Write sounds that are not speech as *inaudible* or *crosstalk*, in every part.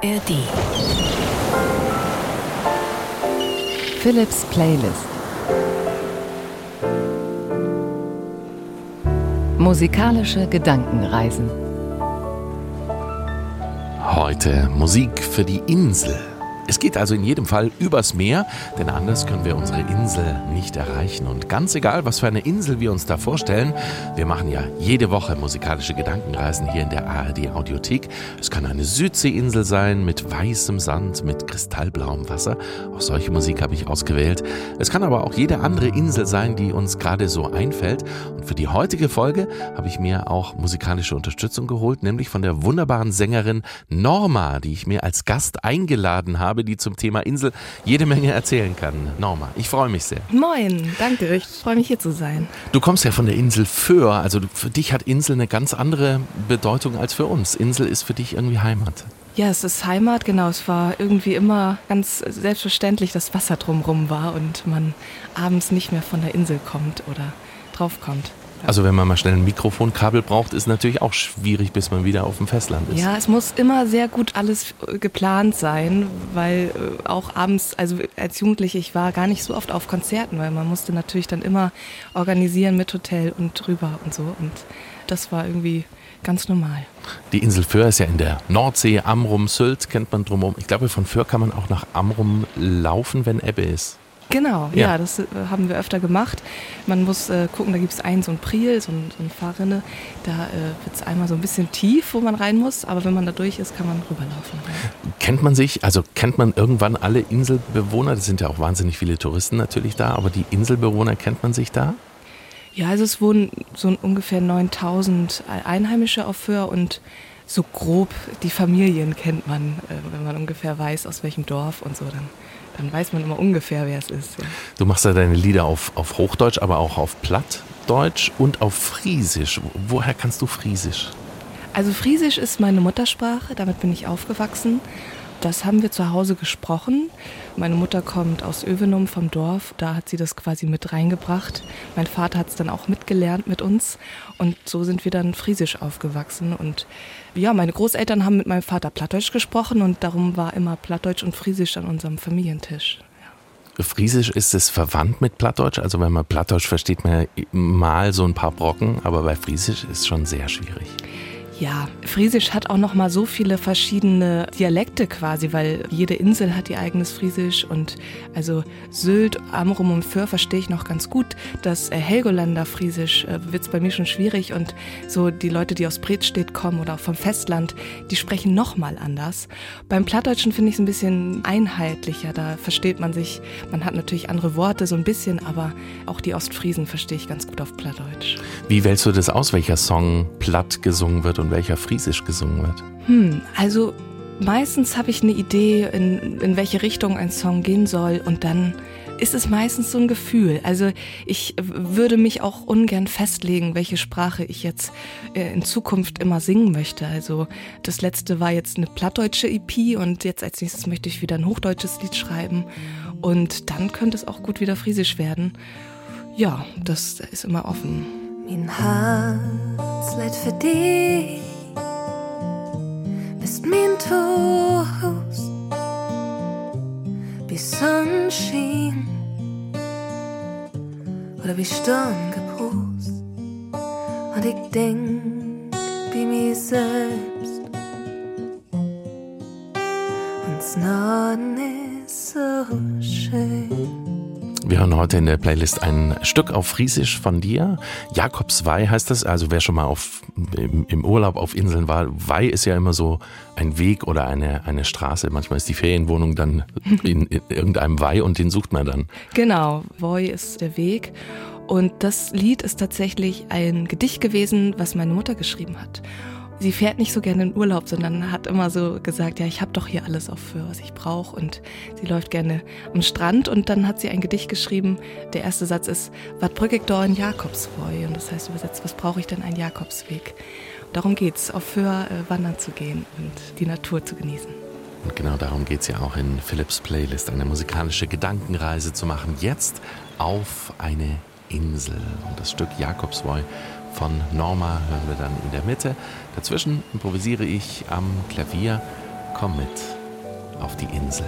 ARD. Philips Playlist. Musikalische Gedankenreisen. Heute Musik für die Insel. Es geht also in jedem Fall übers Meer, denn anders können wir unsere Insel nicht erreichen. Und ganz egal, was für eine Insel wir uns da vorstellen, wir machen ja jede Woche musikalische Gedankenreisen hier in der ARD Audiothek. Es kann eine Südseeinsel sein mit weißem Sand, mit kristallblauem Wasser. Auch solche Musik habe ich ausgewählt. Es kann aber auch jede andere Insel sein, die uns gerade so einfällt. Und für die heutige Folge habe ich mir auch musikalische Unterstützung geholt, nämlich von der wunderbaren Sängerin Norma, die ich mir als Gast eingeladen habe habe, die zum Thema Insel jede Menge erzählen kann. Norma, ich freue mich sehr. Moin, danke, ich freue mich hier zu sein. Du kommst ja von der Insel Föhr, also für dich hat Insel eine ganz andere Bedeutung als für uns. Insel ist für dich irgendwie Heimat. Ja, es ist Heimat, genau. Es war irgendwie immer ganz selbstverständlich, dass Wasser drumherum war und man abends nicht mehr von der Insel kommt oder draufkommt. Also wenn man mal schnell ein Mikrofonkabel braucht, ist natürlich auch schwierig, bis man wieder auf dem Festland ist. Ja, es muss immer sehr gut alles äh, geplant sein, weil äh, auch abends, also als Jugendliche, ich war gar nicht so oft auf Konzerten, weil man musste natürlich dann immer organisieren mit Hotel und drüber und so. Und das war irgendwie ganz normal. Die Insel Föhr ist ja in der Nordsee, Amrum, Sylt kennt man drumherum. Ich glaube, von Föhr kann man auch nach Amrum laufen, wenn Ebbe ist. Genau, ja, ja das äh, haben wir öfter gemacht. Man muss äh, gucken, da gibt es einen so ein Priel, so, ein, so eine Fahrrinne. Da äh, wird es einmal so ein bisschen tief, wo man rein muss, aber wenn man da durch ist, kann man rüberlaufen. Ja. Kennt man sich, also kennt man irgendwann alle Inselbewohner? Das sind ja auch wahnsinnig viele Touristen natürlich da, aber die Inselbewohner kennt man sich da? Ja, also es wohnen so ungefähr 9000 Einheimische auf Föhr und so grob die Familien kennt man, äh, wenn man ungefähr weiß, aus welchem Dorf und so dann dann weiß man immer ungefähr, wer es ist. Ja. Du machst ja deine Lieder auf, auf Hochdeutsch, aber auch auf Plattdeutsch und auf Friesisch. Woher kannst du Friesisch? Also Friesisch ist meine Muttersprache, damit bin ich aufgewachsen. Das haben wir zu Hause gesprochen. Meine Mutter kommt aus Övenum vom Dorf, da hat sie das quasi mit reingebracht. Mein Vater hat es dann auch mitgelernt mit uns und so sind wir dann friesisch aufgewachsen. Und ja, meine Großeltern haben mit meinem Vater Plattdeutsch gesprochen und darum war immer Plattdeutsch und Friesisch an unserem Familientisch. Friesisch ist es verwandt mit Plattdeutsch. Also wenn man Plattdeutsch versteht man mal so ein paar Brocken, aber bei Friesisch ist es schon sehr schwierig. Ja, Friesisch hat auch noch mal so viele verschiedene Dialekte quasi, weil jede Insel hat ihr eigenes Friesisch und also Sylt, Amrum und Föhr verstehe ich noch ganz gut. Das äh, Helgolander Friesisch äh, wird es bei mir schon schwierig und so die Leute, die aus Bredstedt kommen oder vom Festland, die sprechen noch mal anders. Beim Plattdeutschen finde ich es ein bisschen einheitlicher, da versteht man sich, man hat natürlich andere Worte so ein bisschen, aber auch die Ostfriesen verstehe ich ganz gut auf Plattdeutsch. Wie wählst du das aus, welcher Song platt gesungen wird und und welcher Friesisch gesungen wird? Hm, also meistens habe ich eine Idee, in, in welche Richtung ein Song gehen soll und dann ist es meistens so ein Gefühl. Also ich würde mich auch ungern festlegen, welche Sprache ich jetzt äh, in Zukunft immer singen möchte. Also das letzte war jetzt eine plattdeutsche EP und jetzt als nächstes möchte ich wieder ein hochdeutsches Lied schreiben und dann könnte es auch gut wieder friesisch werden. Ja, das ist immer offen. Mein Herz lädt für dich, bist mein Toast, wie Sonnenschein. Oder wie Sturmgebrust. Und ich denk heute in der Playlist ein Stück auf Friesisch von dir. Jakobswei heißt das. Also wer schon mal auf, im, im, Urlaub auf Inseln war, Wei ist ja immer so ein Weg oder eine, eine Straße. Manchmal ist die Ferienwohnung dann in, in irgendeinem Wei und den sucht man dann. Genau, Woi ist der Weg. Und das Lied ist tatsächlich ein Gedicht gewesen, was meine Mutter geschrieben hat sie fährt nicht so gerne in Urlaub, sondern hat immer so gesagt, ja, ich habe doch hier alles auf für, was ich brauche. Und sie läuft gerne am Strand und dann hat sie ein Gedicht geschrieben. Der erste Satz ist, wat brück ich da in Jakobswoi? Und das heißt übersetzt, was brauche ich denn ein Jakobsweg? Darum geht's, auf Föhr äh, wandern zu gehen und die Natur zu genießen. Und genau darum geht es ja auch in Philips Playlist, eine musikalische Gedankenreise zu machen. Jetzt auf eine Insel. Und das Stück Jakobswoi von Norma hören wir dann in der Mitte. Dazwischen improvisiere ich am Klavier Komm mit auf die Insel.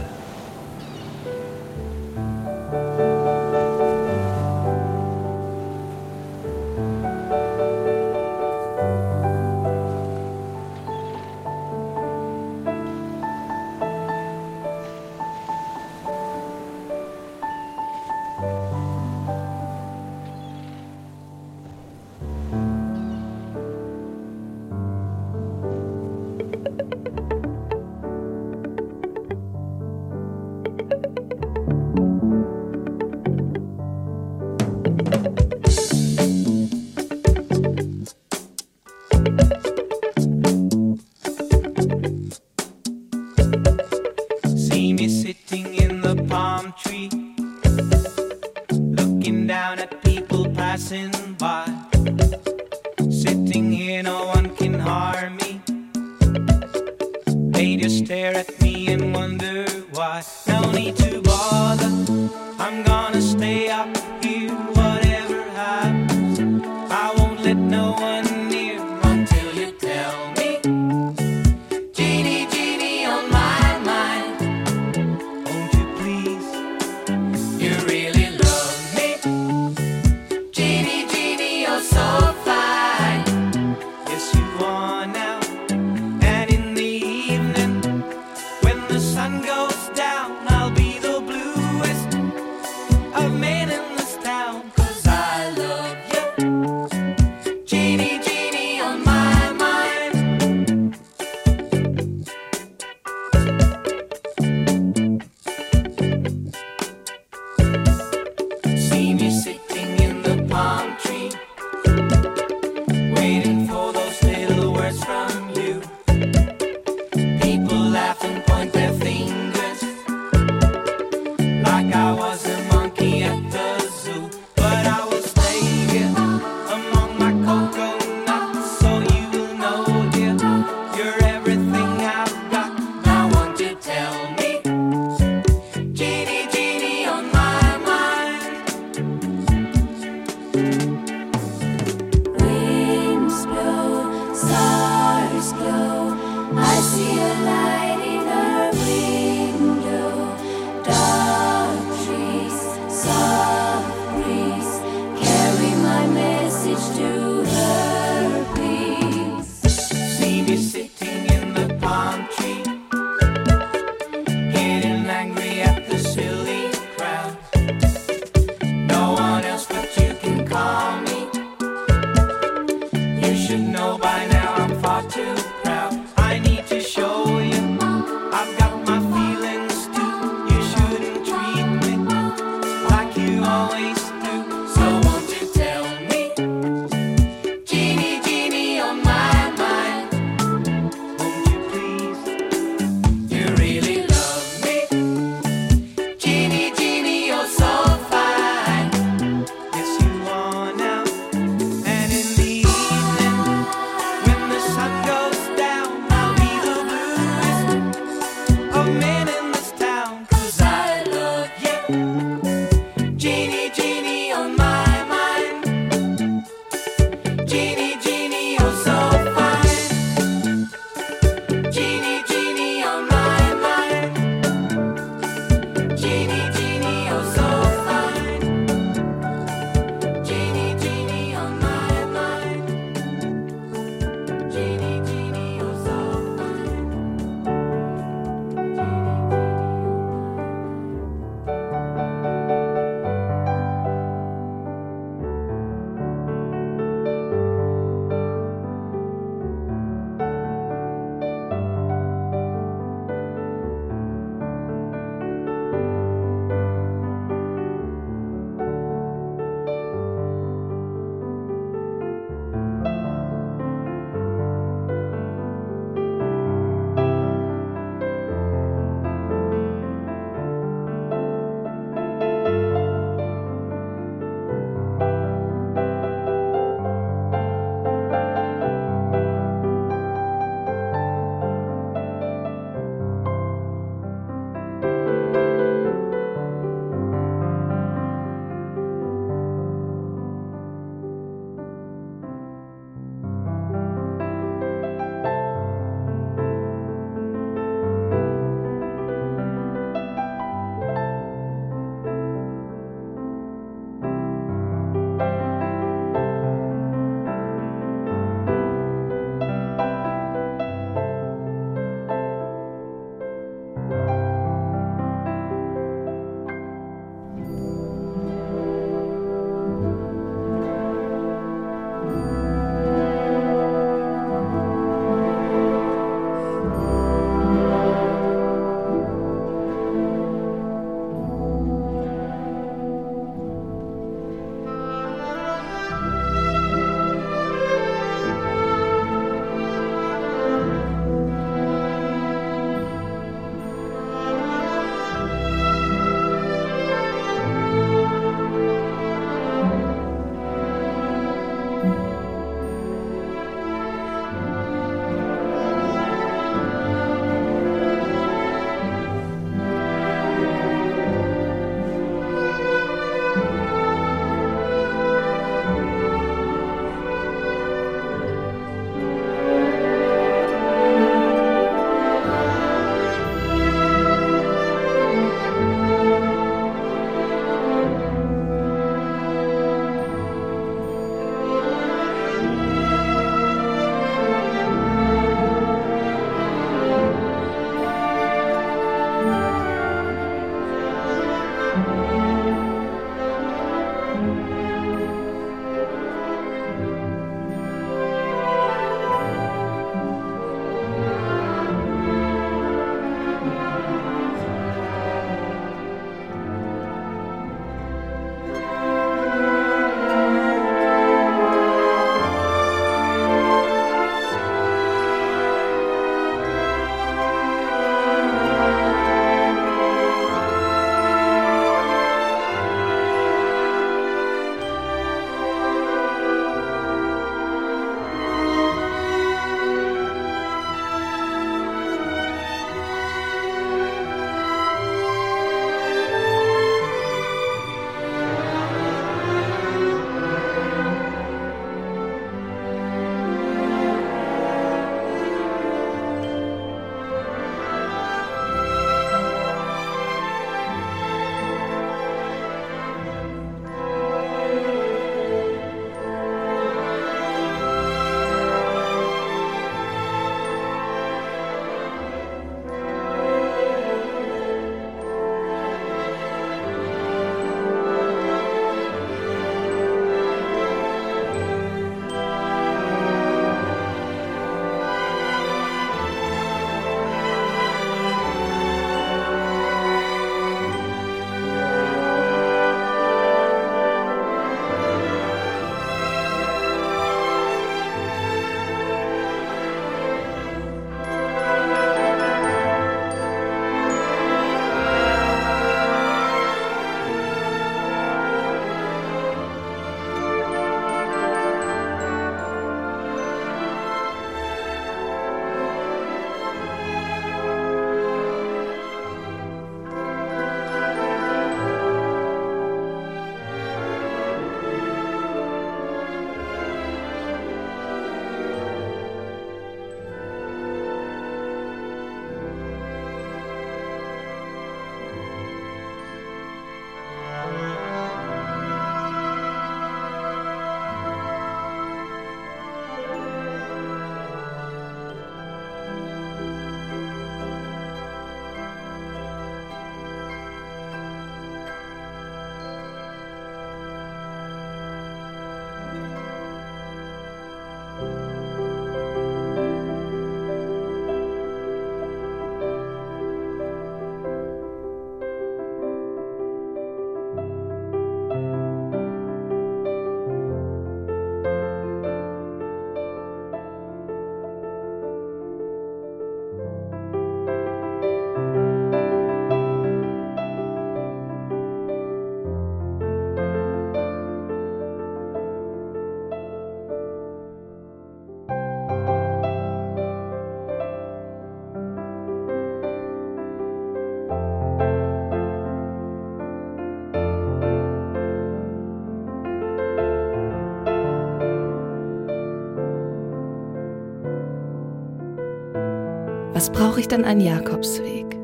Brauche ich dann einen Jakobsweg?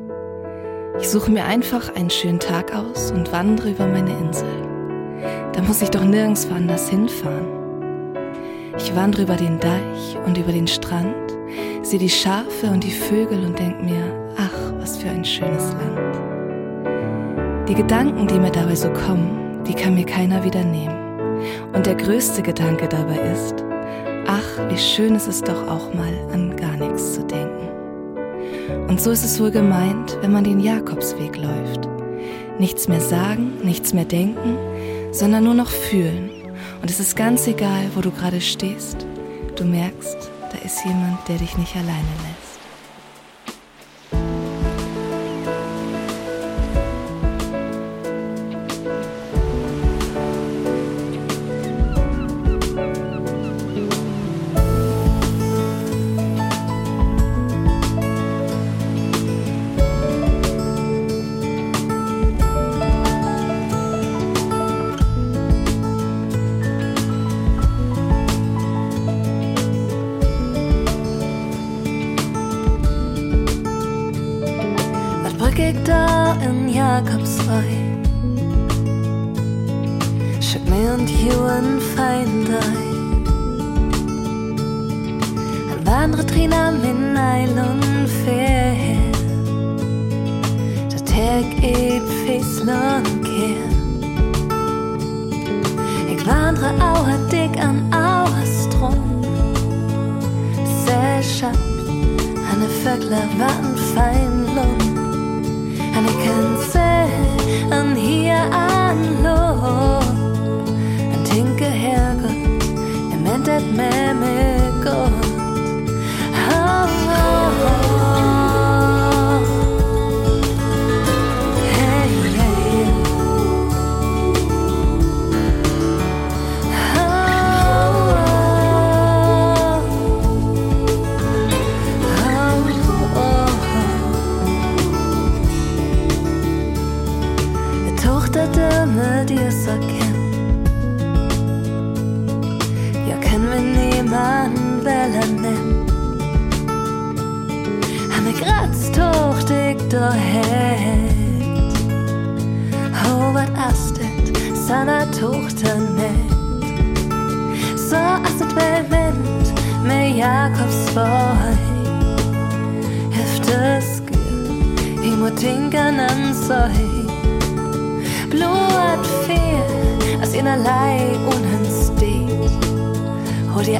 Ich suche mir einfach einen schönen Tag aus und wandere über meine Insel. Da muss ich doch nirgends woanders hinfahren. Ich wandere über den Deich und über den Strand, sehe die Schafe und die Vögel und denke mir, ach, was für ein schönes Land. Die Gedanken, die mir dabei so kommen, die kann mir keiner wieder nehmen. Und der größte Gedanke dabei ist, ach, wie schön ist es doch auch mal an gar nichts zu denken. Und so ist es wohl gemeint, wenn man den Jakobsweg läuft. Nichts mehr sagen, nichts mehr denken, sondern nur noch fühlen. Und es ist ganz egal, wo du gerade stehst. Du merkst, da ist jemand, der dich nicht alleine lässt. jakobsreu. Schick mir und Ewan feindei. An wandre Trina min eilen fair. Da tag eb fes lang kehr. Ich wandre auer dick an auer Sehr schön, eine Vögler waren fein alle Grenze an hier an Lob, an Tinke Herrgott, im Endet Memme Gott.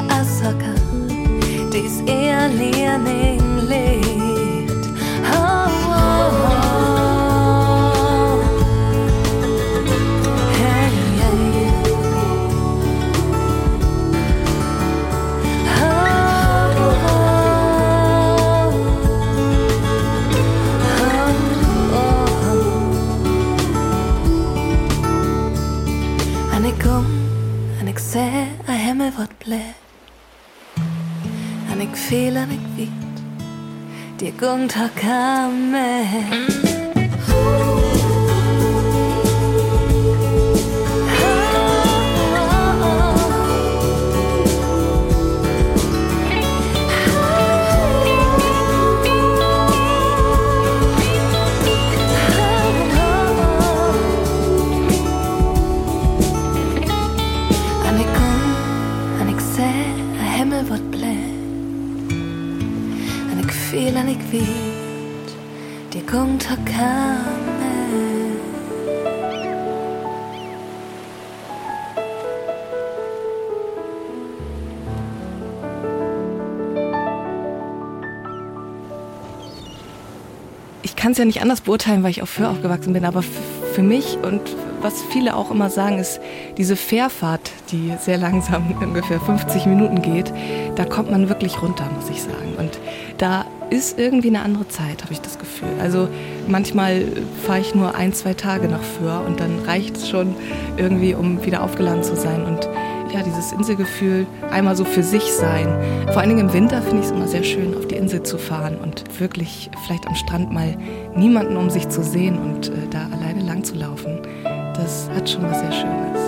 asaka, dies eher Lehrling lebt. fehler meg hvit. Det gungt har kammet. Kann es ja nicht anders beurteilen, weil ich auf Föhr aufgewachsen bin, aber für mich und was viele auch immer sagen, ist diese Fährfahrt, die sehr langsam, *laughs* ungefähr 50 Minuten geht, da kommt man wirklich runter, muss ich sagen. Und da ist irgendwie eine andere Zeit, habe ich das Gefühl. Also manchmal fahre ich nur ein, zwei Tage nach Föhr und dann reicht es schon irgendwie, um wieder aufgeladen zu sein. Und ja, dieses Inselgefühl einmal so für sich sein. Vor allen Dingen im Winter finde ich es immer sehr schön, auf die Insel zu fahren und wirklich vielleicht am Strand mal niemanden um sich zu sehen und äh, da alleine lang zu laufen. Das hat schon was sehr Schönes.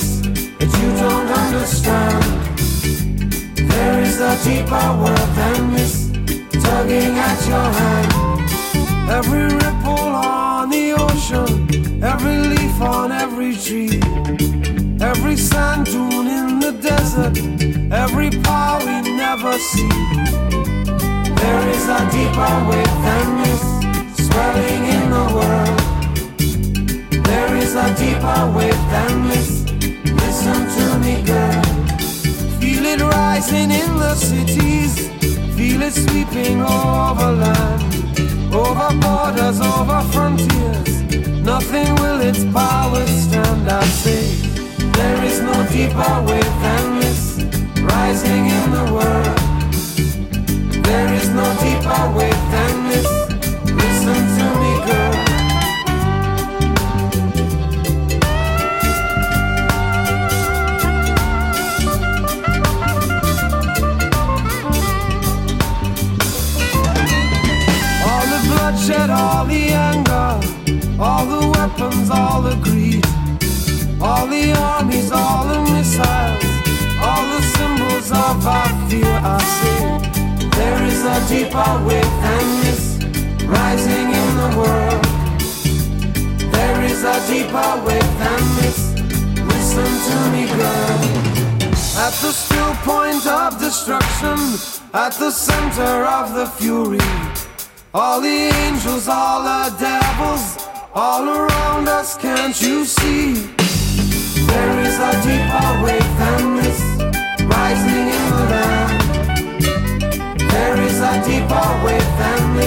This that you don't understand. There is a deeper world than this tugging at your hand. Every ripple on the ocean, every leaf on every tree, every sand dune in the desert, every power we never see. There is a deeper wave than this swelling in the world. There is a deeper wave than this. Listen to me, girl. Feel it rising in the cities. Feel it sweeping over land, over borders, over frontiers. Nothing will its power stand. I say there is no deeper wave than this rising in the world. There is no deeper wave than this. Wave than this rising in the world. There is a deeper wave than this. Listen to me, girl. At the still point of destruction, at the center of the fury. All the angels, all the devils, all around us, can't you see? There is a deeper wave than this, rising in the land. There is a deeper wave than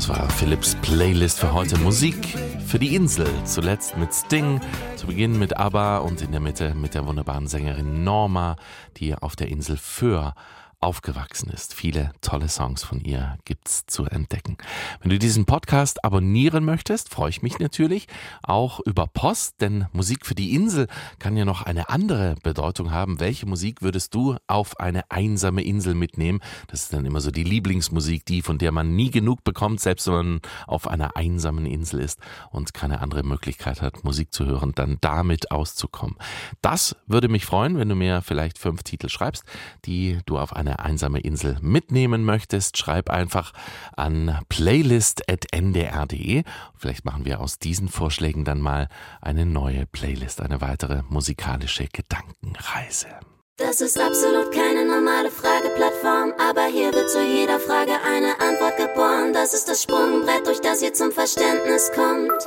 Das war Philips Playlist für heute. Musik für die Insel. Zuletzt mit Sting, zu Beginn mit ABBA und in der Mitte mit der wunderbaren Sängerin Norma, die auf der Insel Föhr aufgewachsen ist. Viele tolle Songs von ihr gibt's zu entdecken. Wenn du diesen Podcast abonnieren möchtest, freue ich mich natürlich auch über Post, denn Musik für die Insel kann ja noch eine andere Bedeutung haben. Welche Musik würdest du auf eine einsame Insel mitnehmen? Das ist dann immer so die Lieblingsmusik, die von der man nie genug bekommt, selbst wenn man auf einer einsamen Insel ist und keine andere Möglichkeit hat, Musik zu hören, dann damit auszukommen. Das würde mich freuen, wenn du mir vielleicht fünf Titel schreibst, die du auf eine einsame Insel mitnehmen möchtest. Schreib einfach an playlist.ndr.de. Vielleicht machen wir aus diesen Vorschlägen dann mal eine neue Playlist, eine weitere musikalische Gedankenreise. Das ist absolut keine normale Frageplattform, aber hier wird zu jeder Frage eine Antwort geboren. Das ist das Sprungbrett, durch das ihr zum Verständnis kommt.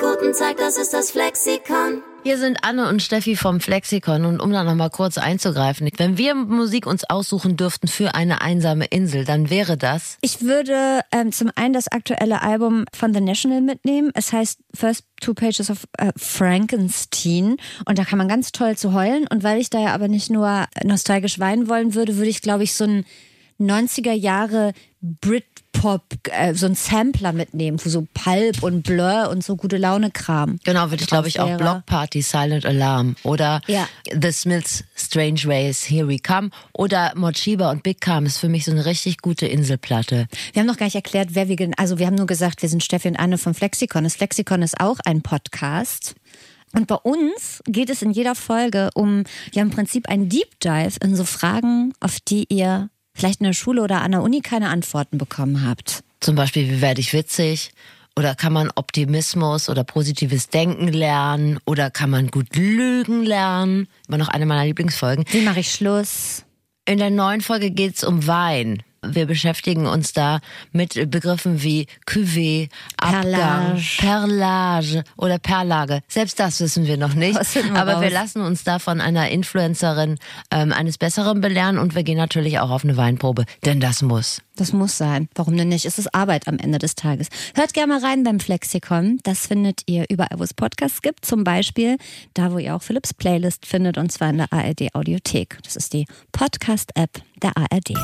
Guten Tag, das ist das Flexikon. Hier sind Anne und Steffi vom Flexikon und um da nochmal kurz einzugreifen, wenn wir Musik uns aussuchen dürften für eine einsame Insel, dann wäre das. Ich würde ähm, zum einen das aktuelle Album von The National mitnehmen. Es heißt First Two Pages of äh, Frankenstein und da kann man ganz toll zu heulen. Und weil ich da ja aber nicht nur nostalgisch weinen wollen würde, würde ich, glaube ich, so ein 90er Jahre Britpop, äh, so ein Sampler mitnehmen, wo so Pulp und Blur und so gute Laune Kram. Genau, würde ich glaube ich auch wäre. Block Party Silent Alarm oder Ja. The Smiths Strange Ways Here We Come oder Mochiba und Big Calm ist für mich so eine richtig gute Inselplatte. Wir haben noch gar nicht erklärt, wer wir, also wir haben nur gesagt, wir sind Steffi und Anne vom Flexikon. Das Flexikon ist auch ein Podcast. Und bei uns geht es in jeder Folge um ja im Prinzip ein Deep Dive in so Fragen, auf die ihr vielleicht in der Schule oder an der Uni keine Antworten bekommen habt. Zum Beispiel, wie werde ich witzig? Oder kann man Optimismus oder positives Denken lernen? Oder kann man gut lügen lernen? Immer noch eine meiner Lieblingsfolgen. Wie mache ich Schluss? In der neuen Folge geht's um Wein. Wir beschäftigen uns da mit Begriffen wie Cuvée, Abgang, Perlage. Perlage oder Perlage. Selbst das wissen wir noch nicht. Wir Aber wir raus. lassen uns da von einer Influencerin ähm, eines Besseren belehren und wir gehen natürlich auch auf eine Weinprobe, denn das muss. Das muss sein. Warum denn nicht? Es ist Arbeit am Ende des Tages. Hört gerne mal rein beim Flexikon. Das findet ihr überall, wo es Podcasts gibt. Zum Beispiel da, wo ihr auch Philips Playlist findet, und zwar in der ARD Audiothek. Das ist die Podcast-App der ARD.